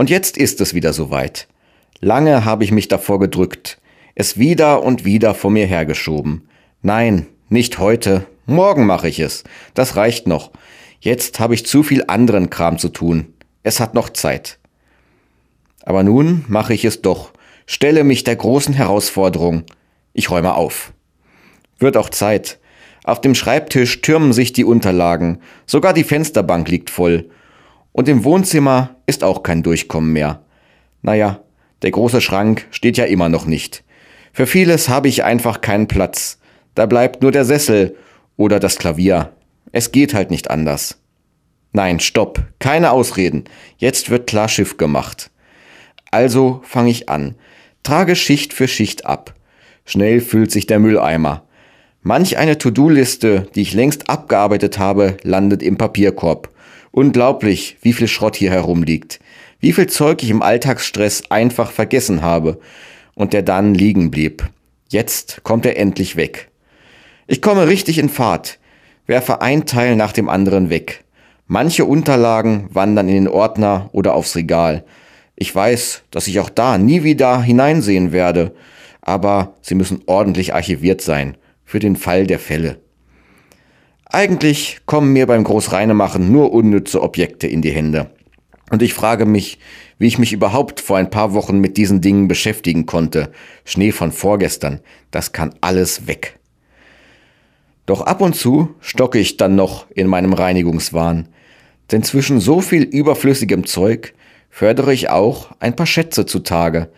Und jetzt ist es wieder soweit. Lange habe ich mich davor gedrückt, es wieder und wieder vor mir hergeschoben. Nein, nicht heute, morgen mache ich es. Das reicht noch. Jetzt habe ich zu viel anderen Kram zu tun. Es hat noch Zeit. Aber nun mache ich es doch, stelle mich der großen Herausforderung. Ich räume auf. Wird auch Zeit. Auf dem Schreibtisch türmen sich die Unterlagen, sogar die Fensterbank liegt voll. Und im Wohnzimmer ist auch kein Durchkommen mehr. Naja, der große Schrank steht ja immer noch nicht. Für vieles habe ich einfach keinen Platz. Da bleibt nur der Sessel oder das Klavier. Es geht halt nicht anders. Nein, stopp, keine Ausreden. Jetzt wird klar Schiff gemacht. Also fange ich an, trage Schicht für Schicht ab. Schnell füllt sich der Mülleimer. Manch eine To-Do-Liste, die ich längst abgearbeitet habe, landet im Papierkorb. Unglaublich, wie viel Schrott hier herumliegt. Wie viel Zeug ich im Alltagsstress einfach vergessen habe und der dann liegen blieb. Jetzt kommt er endlich weg. Ich komme richtig in Fahrt, werfe ein Teil nach dem anderen weg. Manche Unterlagen wandern in den Ordner oder aufs Regal. Ich weiß, dass ich auch da nie wieder hineinsehen werde, aber sie müssen ordentlich archiviert sein für den Fall der Fälle. Eigentlich kommen mir beim Großreinemachen nur unnütze Objekte in die Hände. Und ich frage mich, wie ich mich überhaupt vor ein paar Wochen mit diesen Dingen beschäftigen konnte. Schnee von vorgestern, das kann alles weg. Doch ab und zu stocke ich dann noch in meinem Reinigungswahn, denn zwischen so viel überflüssigem Zeug fördere ich auch ein paar Schätze zutage.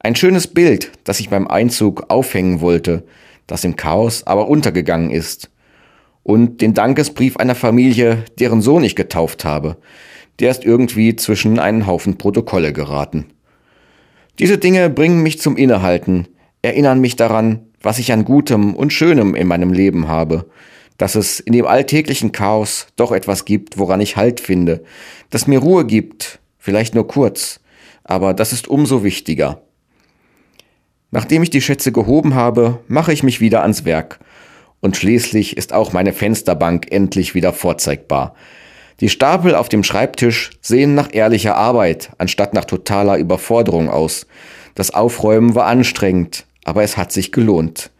Ein schönes Bild, das ich beim Einzug aufhängen wollte, das im Chaos aber untergegangen ist. Und den Dankesbrief einer Familie, deren Sohn ich getauft habe. Der ist irgendwie zwischen einen Haufen Protokolle geraten. Diese Dinge bringen mich zum Innehalten, erinnern mich daran, was ich an Gutem und Schönem in meinem Leben habe, dass es in dem alltäglichen Chaos doch etwas gibt, woran ich Halt finde, das mir Ruhe gibt, vielleicht nur kurz, aber das ist umso wichtiger. Nachdem ich die Schätze gehoben habe, mache ich mich wieder ans Werk. Und schließlich ist auch meine Fensterbank endlich wieder vorzeigbar. Die Stapel auf dem Schreibtisch sehen nach ehrlicher Arbeit anstatt nach totaler Überforderung aus. Das Aufräumen war anstrengend, aber es hat sich gelohnt.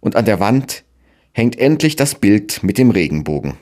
Und an der Wand hängt endlich das Bild mit dem Regenbogen.